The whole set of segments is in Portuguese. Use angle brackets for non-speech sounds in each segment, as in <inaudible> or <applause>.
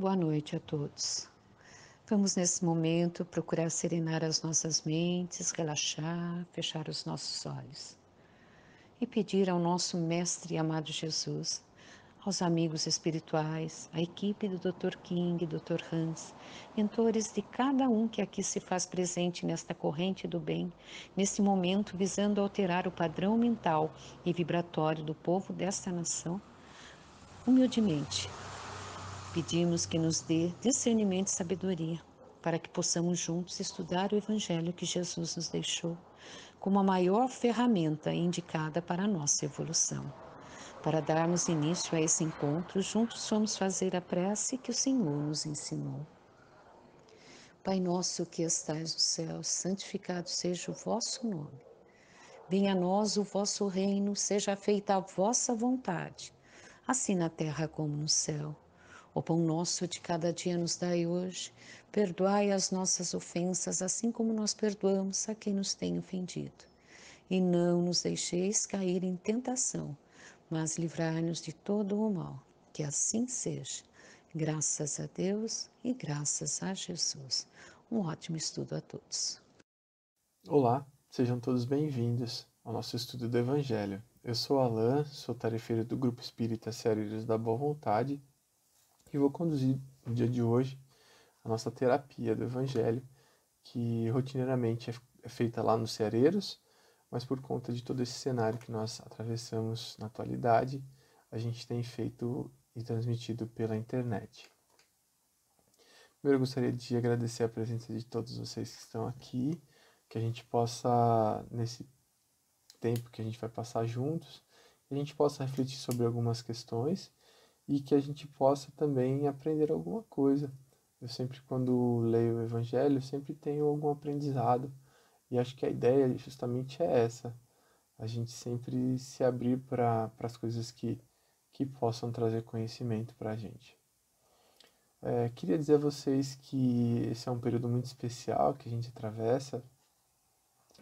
Boa noite a todos. Vamos nesse momento procurar serenar as nossas mentes, relaxar, fechar os nossos olhos e pedir ao nosso Mestre amado Jesus, aos amigos espirituais, à equipe do Dr. King, Dr. Hans, mentores de cada um que aqui se faz presente nesta corrente do bem, nesse momento visando alterar o padrão mental e vibratório do povo desta nação, humildemente pedimos que nos dê discernimento e sabedoria para que possamos juntos estudar o Evangelho que Jesus nos deixou como a maior ferramenta indicada para a nossa evolução. Para darmos início a esse encontro, juntos vamos fazer a prece que o Senhor nos ensinou. Pai nosso que estais no céu, santificado seja o vosso nome. Venha a nós o vosso reino, seja feita a vossa vontade, assim na terra como no céu. O pão nosso de cada dia nos dai hoje. Perdoai as nossas ofensas, assim como nós perdoamos a quem nos tem ofendido. E não nos deixeis cair em tentação, mas livrai-nos de todo o mal. Que assim seja. Graças a Deus e graças a Jesus. Um ótimo estudo a todos. Olá, sejam todos bem-vindos ao nosso estudo do Evangelho. Eu sou Alain, sou tarefeiro do Grupo Espírita Ceareiros da Boa Vontade e vou conduzir no dia de hoje a nossa terapia do Evangelho, que rotineiramente é, é feita lá nos Ceareiros, mas por conta de todo esse cenário que nós atravessamos na atualidade, a gente tem feito e transmitido pela internet. Primeiro eu gostaria de agradecer a presença de todos vocês que estão aqui, que a gente possa, nesse tempo que a gente vai passar juntos, a gente possa refletir sobre algumas questões e que a gente possa também aprender alguma coisa. Eu sempre, quando leio o Evangelho, sempre tenho algum aprendizado e acho que a ideia justamente é essa: a gente sempre se abrir para as coisas que, que possam trazer conhecimento para a gente. É, queria dizer a vocês que esse é um período muito especial que a gente atravessa,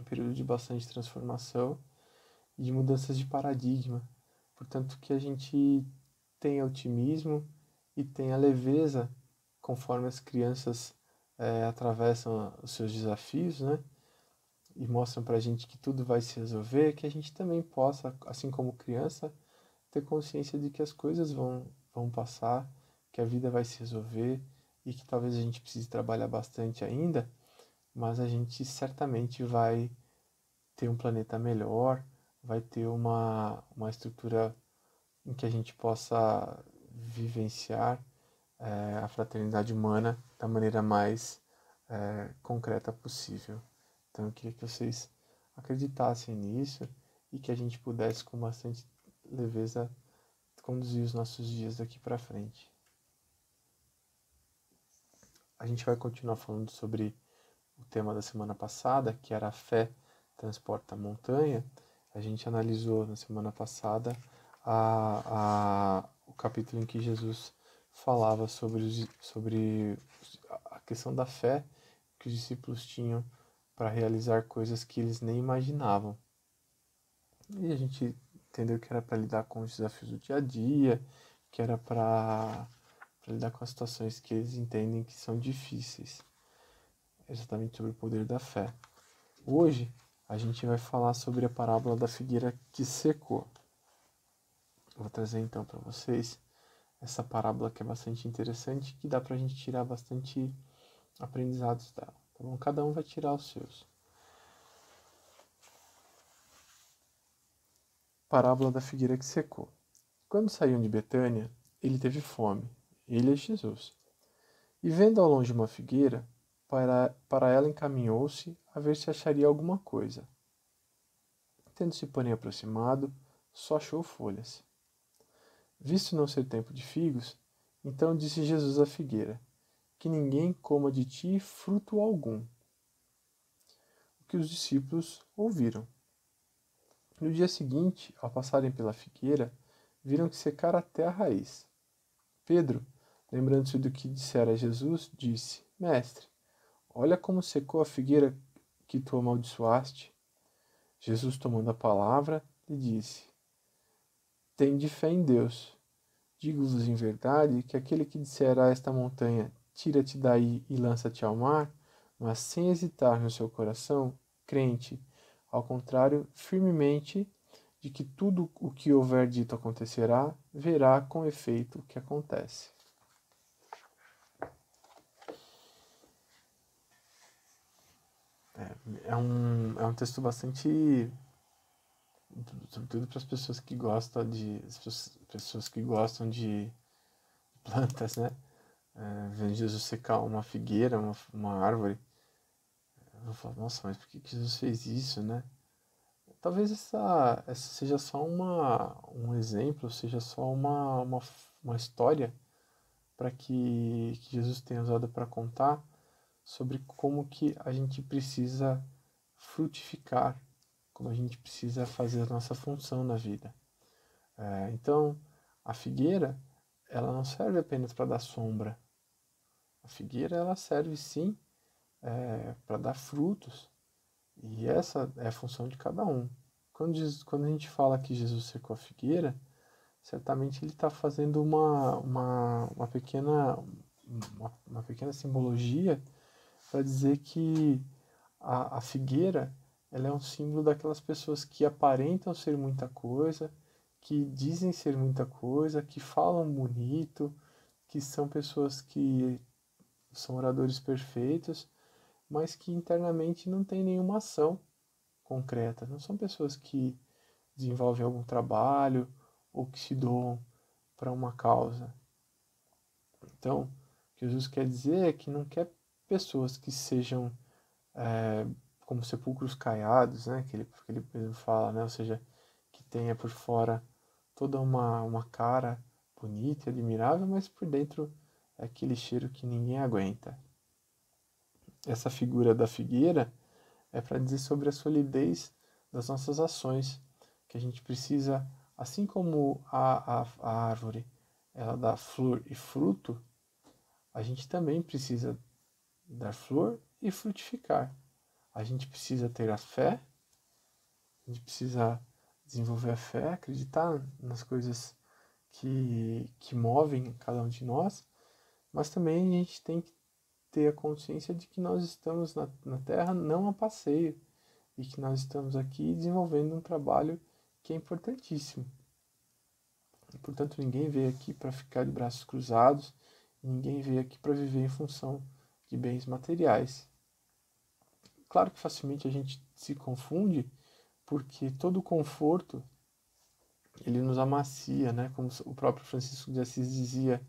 um período de bastante transformação e de mudanças de paradigma. Portanto, que a gente tem otimismo e tem a leveza conforme as crianças é, atravessam os seus desafios, né? E mostram para a gente que tudo vai se resolver, que a gente também possa, assim como criança, ter consciência de que as coisas vão, vão passar, que a vida vai se resolver e que talvez a gente precise trabalhar bastante ainda, mas a gente certamente vai ter um planeta melhor, vai ter uma, uma estrutura em que a gente possa vivenciar é, a fraternidade humana da maneira mais é, concreta possível. Então eu queria que vocês acreditassem nisso e que a gente pudesse com bastante leveza conduzir os nossos dias daqui para frente. A gente vai continuar falando sobre o tema da semana passada, que era a fé transporta a montanha. A gente analisou na semana passada a, a, o capítulo em que Jesus falava sobre, os, sobre a questão da fé que os discípulos tinham para realizar coisas que eles nem imaginavam. E a gente entendeu que era para lidar com os desafios do dia a dia, que era para lidar com as situações que eles entendem que são difíceis. Exatamente sobre o poder da fé. Hoje a gente vai falar sobre a parábola da figueira que secou. Vou trazer então para vocês essa parábola que é bastante interessante, que dá para a gente tirar bastante aprendizados dela. Tá bom? Cada um vai tirar os seus. Parábola da figueira que secou. Quando saíam de Betânia, ele teve fome, ele é Jesus. E vendo ao longe uma figueira, para, para ela encaminhou-se a ver se acharia alguma coisa. Tendo-se, porém, aproximado, só achou folhas. Visto não ser tempo de figos, então disse Jesus à figueira: Que ninguém coma de ti fruto algum. O que os discípulos ouviram. No dia seguinte, ao passarem pela figueira, viram que secara até a raiz. Pedro, lembrando-se do que dissera Jesus, disse: Mestre, olha como secou a figueira que tu amaldiçoaste. Jesus, tomando a palavra, lhe disse: Tende fé em Deus. Digo-vos em verdade que aquele que disser a esta montanha, tira-te daí e lança-te ao mar, mas sem hesitar no seu coração, crente, ao contrário, firmemente de que tudo o que houver dito acontecerá, verá com efeito o que acontece. É, é, um, é um texto bastante sobretudo para as pessoas que gostam de as pessoas que gostam de plantas, né? É, vendo Jesus secar uma figueira, uma, uma árvore, eu falo, nossa, mas por que Jesus fez isso, né? Talvez essa, essa seja só uma, um exemplo, seja só uma, uma, uma história para que, que Jesus tenha usado para contar sobre como que a gente precisa frutificar como a gente precisa fazer a nossa função na vida. É, então, a figueira, ela não serve apenas para dar sombra. A figueira, ela serve sim é, para dar frutos. E essa é a função de cada um. Quando, quando a gente fala que Jesus secou a figueira, certamente ele está fazendo uma, uma, uma, pequena, uma, uma pequena simbologia para dizer que a, a figueira ela é um símbolo daquelas pessoas que aparentam ser muita coisa, que dizem ser muita coisa, que falam bonito, que são pessoas que são oradores perfeitos, mas que internamente não têm nenhuma ação concreta. Não são pessoas que desenvolvem algum trabalho ou que se doam para uma causa. Então, o que Jesus quer dizer é que não quer pessoas que sejam é, como sepulcros caiados, né, que ele, que ele mesmo fala, né, ou seja, que tenha por fora toda uma, uma cara bonita e admirável, mas por dentro é aquele cheiro que ninguém aguenta. Essa figura da figueira é para dizer sobre a solidez das nossas ações, que a gente precisa, assim como a, a, a árvore ela dá flor e fruto, a gente também precisa dar flor e frutificar. A gente precisa ter a fé, a gente precisa desenvolver a fé, acreditar nas coisas que, que movem cada um de nós, mas também a gente tem que ter a consciência de que nós estamos na, na Terra não a passeio e que nós estamos aqui desenvolvendo um trabalho que é importantíssimo. E, portanto, ninguém veio aqui para ficar de braços cruzados, ninguém veio aqui para viver em função de bens materiais. Claro que facilmente a gente se confunde, porque todo conforto ele nos amacia, né? Como o próprio Francisco de Assis dizia,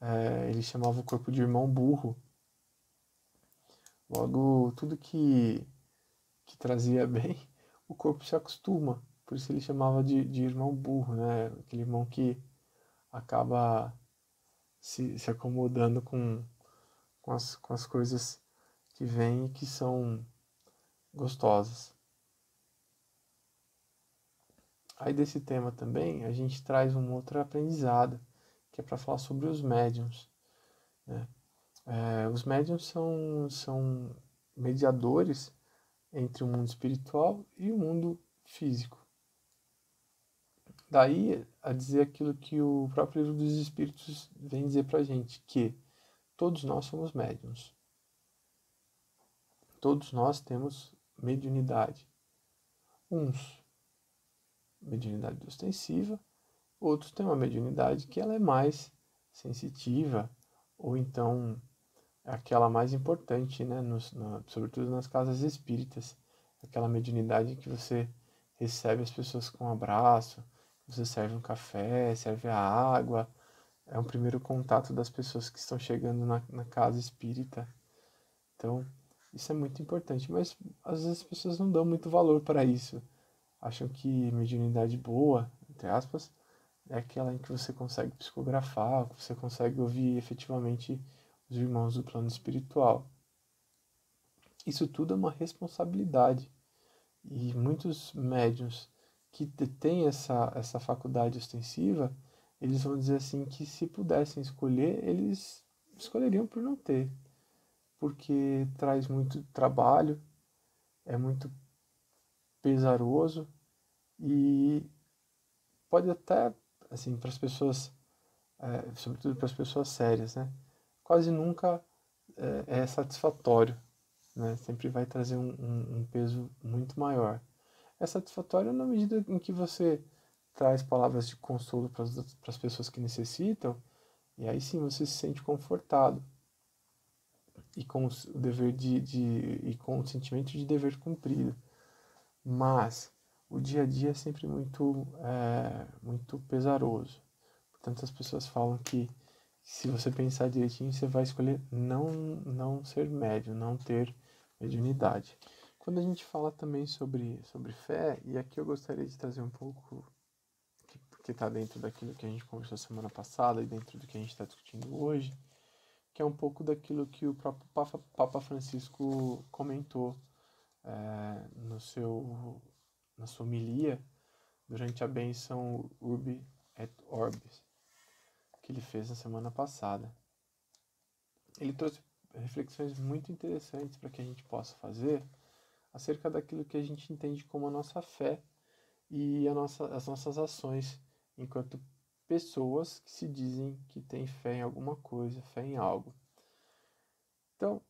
é, ele chamava o corpo de irmão burro. Logo, tudo que, que trazia <laughs> bem, o corpo se acostuma. Por isso ele chamava de, de irmão burro, né? Aquele irmão que acaba se, se acomodando com, com, as, com as coisas que vêm e que são gostosas. Aí desse tema também a gente traz um outro aprendizado, que é para falar sobre os médiums. Né? É, os médiums são, são mediadores entre o mundo espiritual e o mundo físico. Daí a dizer aquilo que o próprio livro dos Espíritos vem dizer para gente, que todos nós somos médiums. Todos nós temos mediunidade. Uns, mediunidade ostensiva, outros têm uma mediunidade que ela é mais sensitiva, ou então é aquela mais importante, né, nos, no, sobretudo nas casas espíritas, aquela mediunidade que você recebe as pessoas com um abraço, você serve um café, serve a água, é um primeiro contato das pessoas que estão chegando na, na casa espírita. Então, isso é muito importante, mas às vezes as pessoas não dão muito valor para isso. Acham que mediunidade boa, entre aspas, é aquela em que você consegue psicografar, que você consegue ouvir efetivamente os irmãos do plano espiritual. Isso tudo é uma responsabilidade. E muitos médiums que têm essa, essa faculdade ostensiva, eles vão dizer assim que se pudessem escolher, eles escolheriam por não ter, porque traz muito trabalho, é muito pesaroso e pode até, assim, para as pessoas é, sobretudo para as pessoas sérias, né? Quase nunca é, é satisfatório, né? Sempre vai trazer um, um, um peso muito maior. É satisfatório na medida em que você traz palavras de consolo para as pessoas que necessitam, e aí sim você se sente confortado e com o dever de, de e com o sentimento de dever cumprido. Mas o dia a dia é sempre muito é, muito pesaroso. Portanto, as pessoas falam que se você pensar direitinho, você vai escolher não não ser médio, não ter mediunidade. Quando a gente fala também sobre sobre fé, e aqui eu gostaria de trazer um pouco que está dentro daquilo que a gente conversou semana passada e dentro do que a gente está discutindo hoje, que é um pouco daquilo que o próprio Papa Francisco comentou é, no seu, na sua homilia durante a benção Urbi et Orbis, que ele fez na semana passada. Ele trouxe reflexões muito interessantes para que a gente possa fazer acerca daquilo que a gente entende como a nossa fé e a nossa, as nossas ações enquanto pessoas que se dizem que têm fé em alguma coisa, fé em algo. Então,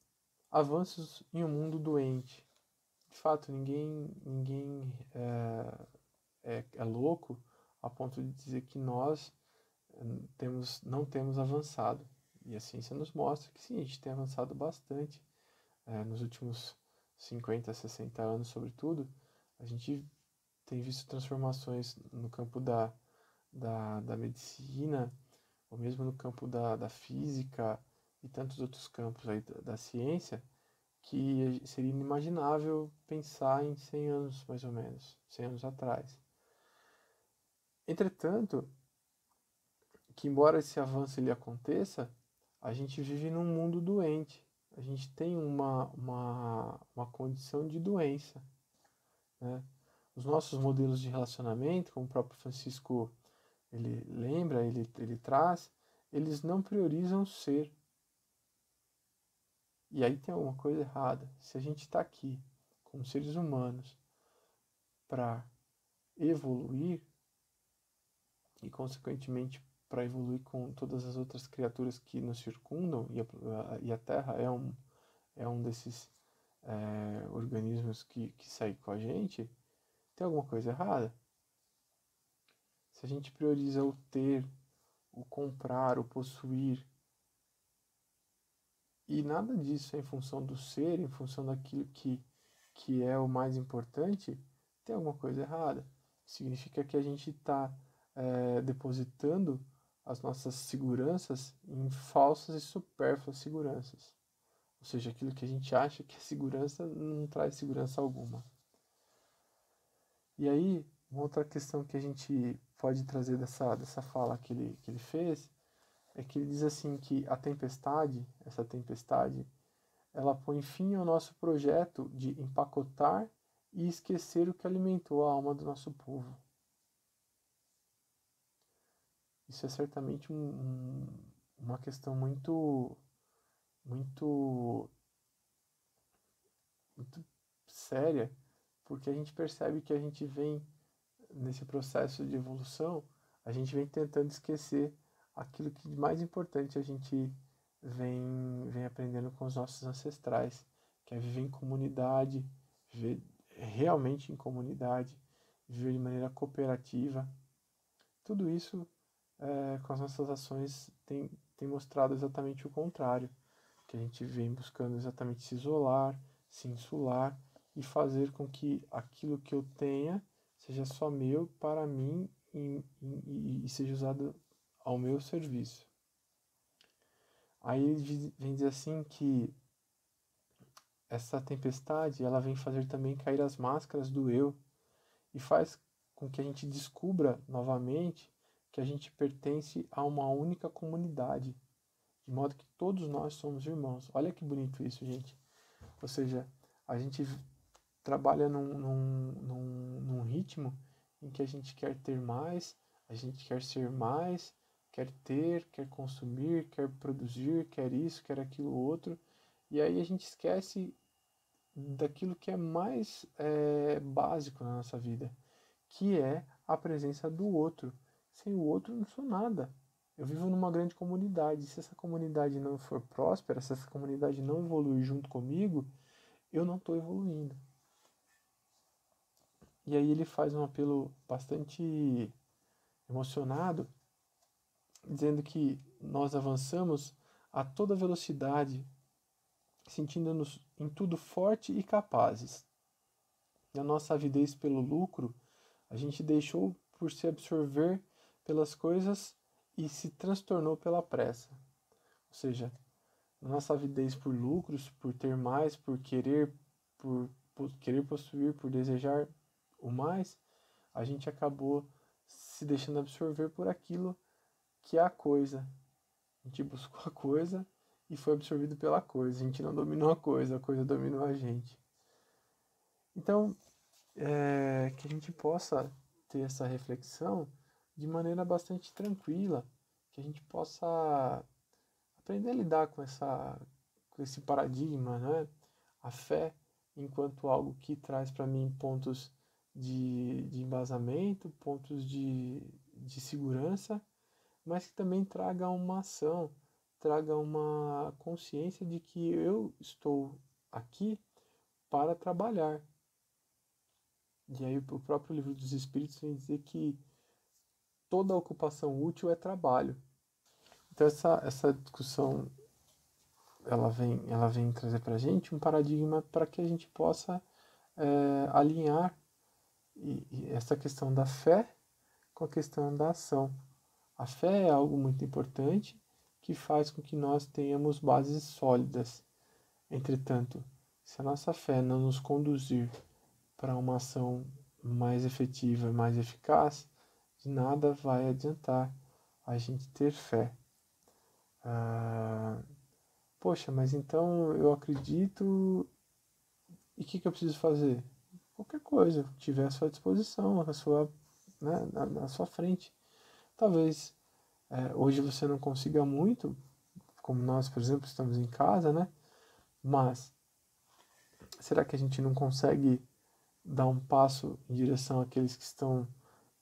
avanços em um mundo doente. De fato, ninguém, ninguém é, é, é louco a ponto de dizer que nós hum, temos, não temos avançado. E a ciência nos mostra que sim, a gente tem avançado bastante é, nos últimos 50, 60 anos, sobretudo. A gente tem visto transformações no campo da da, da medicina, ou mesmo no campo da, da física e tantos outros campos aí da, da ciência, que seria inimaginável pensar em 100 anos, mais ou menos, 100 anos atrás. Entretanto, que embora esse avanço ele aconteça, a gente vive num mundo doente. A gente tem uma, uma, uma condição de doença. Né? Os nossos modelos de relacionamento, como o próprio Francisco ele lembra, ele, ele traz, eles não priorizam ser. E aí tem alguma coisa errada. Se a gente está aqui, como seres humanos, para evoluir, e consequentemente para evoluir com todas as outras criaturas que nos circundam, e a, e a Terra é um, é um desses é, organismos que, que sai com a gente, tem alguma coisa errada se a gente prioriza o ter, o comprar, o possuir, e nada disso é em função do ser, em função daquilo que, que é o mais importante, tem alguma coisa errada. Significa que a gente está é, depositando as nossas seguranças em falsas e supérfluas seguranças. Ou seja, aquilo que a gente acha que é segurança não traz segurança alguma. E aí, uma outra questão que a gente pode trazer dessa, dessa fala que ele, que ele fez é que ele diz assim que a tempestade, essa tempestade, ela põe fim ao nosso projeto de empacotar e esquecer o que alimentou a alma do nosso povo. Isso é certamente um, um, uma questão muito, muito, muito séria, porque a gente percebe que a gente vem nesse processo de evolução, a gente vem tentando esquecer aquilo que de mais importante a gente vem, vem aprendendo com os nossos ancestrais, que é viver em comunidade, viver realmente em comunidade, viver de maneira cooperativa. Tudo isso, é, com as nossas ações, tem, tem mostrado exatamente o contrário, que a gente vem buscando exatamente se isolar, se insular e fazer com que aquilo que eu tenha seja só meu para mim e, e, e seja usado ao meu serviço. Aí ele vem dizer assim que essa tempestade ela vem fazer também cair as máscaras do eu e faz com que a gente descubra novamente que a gente pertence a uma única comunidade, de modo que todos nós somos irmãos. Olha que bonito isso, gente. Ou seja, a gente trabalha num, num, num, num ritmo em que a gente quer ter mais, a gente quer ser mais, quer ter, quer consumir, quer produzir, quer isso, quer aquilo outro, e aí a gente esquece daquilo que é mais é, básico na nossa vida, que é a presença do outro. Sem o outro não sou nada. eu vivo numa grande comunidade. Se essa comunidade não for próspera, se essa comunidade não evoluir junto comigo, eu não estou evoluindo. E aí ele faz um apelo bastante emocionado, dizendo que nós avançamos a toda velocidade, sentindo-nos em tudo forte e capazes. Na nossa avidez pelo lucro, a gente deixou por se absorver pelas coisas e se transtornou pela pressa. Ou seja, nossa avidez por lucros, por ter mais, por querer, por, por querer possuir, por desejar o mais, a gente acabou se deixando absorver por aquilo que é a coisa. A gente buscou a coisa e foi absorvido pela coisa. A gente não dominou a coisa, a coisa dominou a gente. Então, é, que a gente possa ter essa reflexão de maneira bastante tranquila, que a gente possa aprender a lidar com, essa, com esse paradigma, né? A fé enquanto algo que traz para mim pontos de, de embasamento, pontos de, de segurança, mas que também traga uma ação, traga uma consciência de que eu estou aqui para trabalhar. E aí o próprio livro dos Espíritos vem dizer que toda ocupação útil é trabalho. Então essa, essa discussão ela vem, ela vem trazer para a gente um paradigma para que a gente possa é, alinhar e, e essa questão da fé com a questão da ação. A fé é algo muito importante que faz com que nós tenhamos bases sólidas. Entretanto, se a nossa fé não nos conduzir para uma ação mais efetiva, mais eficaz, de nada vai adiantar a gente ter fé. Ah, poxa, mas então eu acredito e o que, que eu preciso fazer? Qualquer coisa que tiver à sua disposição, à sua, né, na, na sua frente. Talvez é, hoje você não consiga muito, como nós, por exemplo, estamos em casa, né? Mas será que a gente não consegue dar um passo em direção àqueles que estão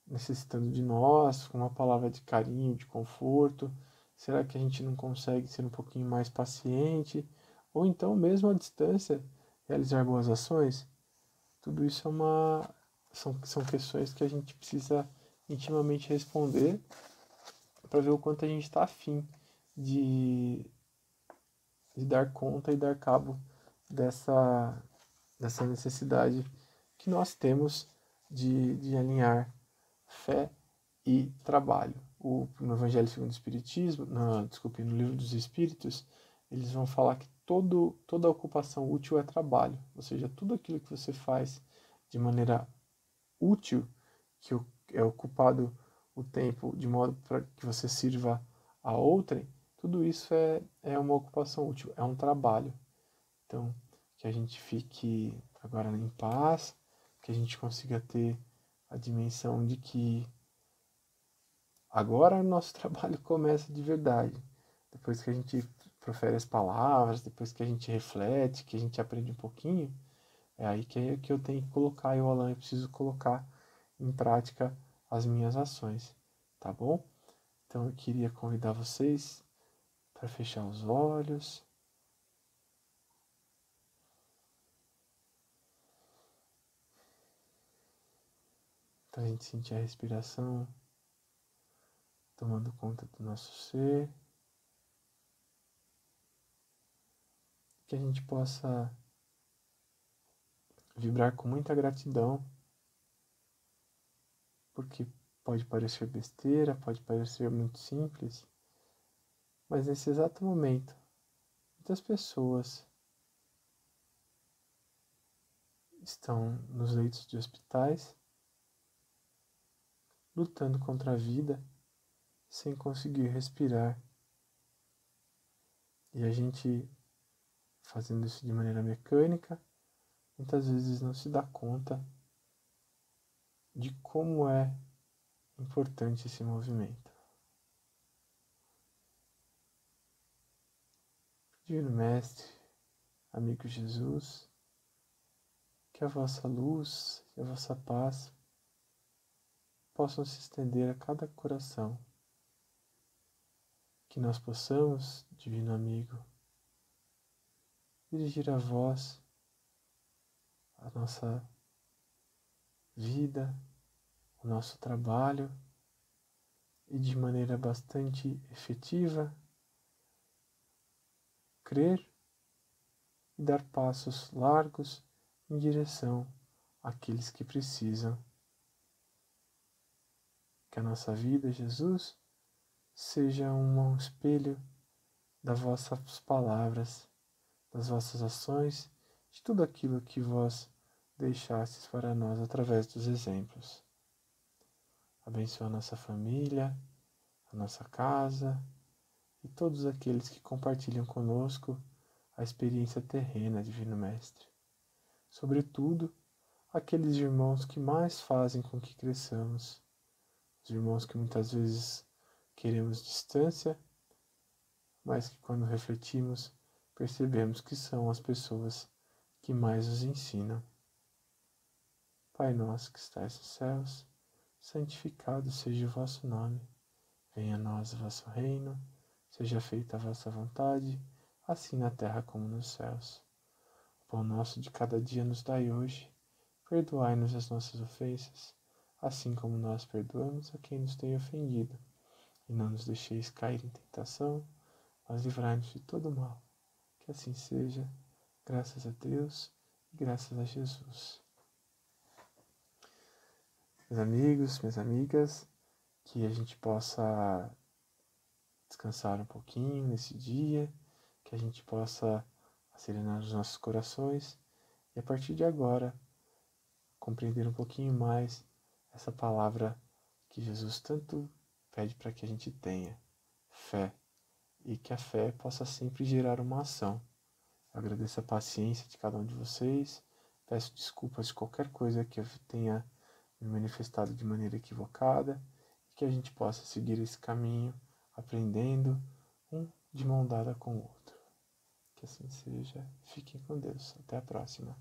necessitando de nós, com uma palavra de carinho, de conforto? Será que a gente não consegue ser um pouquinho mais paciente? Ou então, mesmo à distância, realizar boas ações? Tudo isso é uma, são, são questões que a gente precisa intimamente responder para ver o quanto a gente está afim de, de dar conta e dar cabo dessa, dessa necessidade que nós temos de, de alinhar fé e trabalho. O, no Evangelho segundo o Espiritismo, no, desculpe, no Livro dos Espíritos, eles vão falar que todo, toda ocupação útil é trabalho, ou seja, tudo aquilo que você faz de maneira útil, que é ocupado o tempo de modo para que você sirva a outrem, tudo isso é, é uma ocupação útil, é um trabalho. Então, que a gente fique agora em paz, que a gente consiga ter a dimensão de que agora o nosso <laughs> trabalho começa de verdade. Depois que a gente profere as palavras, depois que a gente reflete, que a gente aprende um pouquinho, é aí que, que eu tenho que colocar, eu, Alan, eu preciso colocar em prática as minhas ações, tá bom? Então eu queria convidar vocês para fechar os olhos. Para a gente sentir a respiração tomando conta do nosso ser. Que a gente possa vibrar com muita gratidão, porque pode parecer besteira, pode parecer muito simples, mas nesse exato momento, muitas pessoas estão nos leitos de hospitais lutando contra a vida sem conseguir respirar. E a gente fazendo isso de maneira mecânica, muitas vezes não se dá conta de como é importante esse movimento. Divino Mestre, amigo Jesus, que a vossa luz e a vossa paz possam se estender a cada coração, que nós possamos, Divino Amigo, dirigir a voz, a nossa vida, o nosso trabalho e de maneira bastante efetiva crer e dar passos largos em direção àqueles que precisam. Que a nossa vida, Jesus, seja um espelho das vossas palavras, das vossas ações, de tudo aquilo que vós deixastes para nós através dos exemplos. Abençoa a nossa família, a nossa casa e todos aqueles que compartilham conosco a experiência terrena, Divino Mestre. Sobretudo, aqueles irmãos que mais fazem com que cresçamos, os irmãos que muitas vezes queremos distância, mas que quando refletimos percebemos que são as pessoas que mais nos ensinam. Pai nosso que estais nos céus, santificado seja o vosso nome. Venha a nós o vosso reino, seja feita a vossa vontade, assim na terra como nos céus. O pão nosso de cada dia nos dai hoje. Perdoai-nos as nossas ofensas, assim como nós perdoamos a quem nos tem ofendido. E não nos deixeis cair em tentação, mas livrai-nos de todo mal. Que assim seja, graças a Deus e graças a Jesus. Meus amigos, minhas amigas, que a gente possa descansar um pouquinho nesse dia, que a gente possa serenar os nossos corações e a partir de agora compreender um pouquinho mais essa palavra que Jesus tanto pede para que a gente tenha, fé, e que a fé possa sempre gerar uma ação. Eu agradeço a paciência de cada um de vocês, peço desculpas de qualquer coisa que eu tenha me manifestado de maneira equivocada e que a gente possa seguir esse caminho aprendendo um de mão dada com o outro. Que assim seja. Fiquem com Deus. Até a próxima.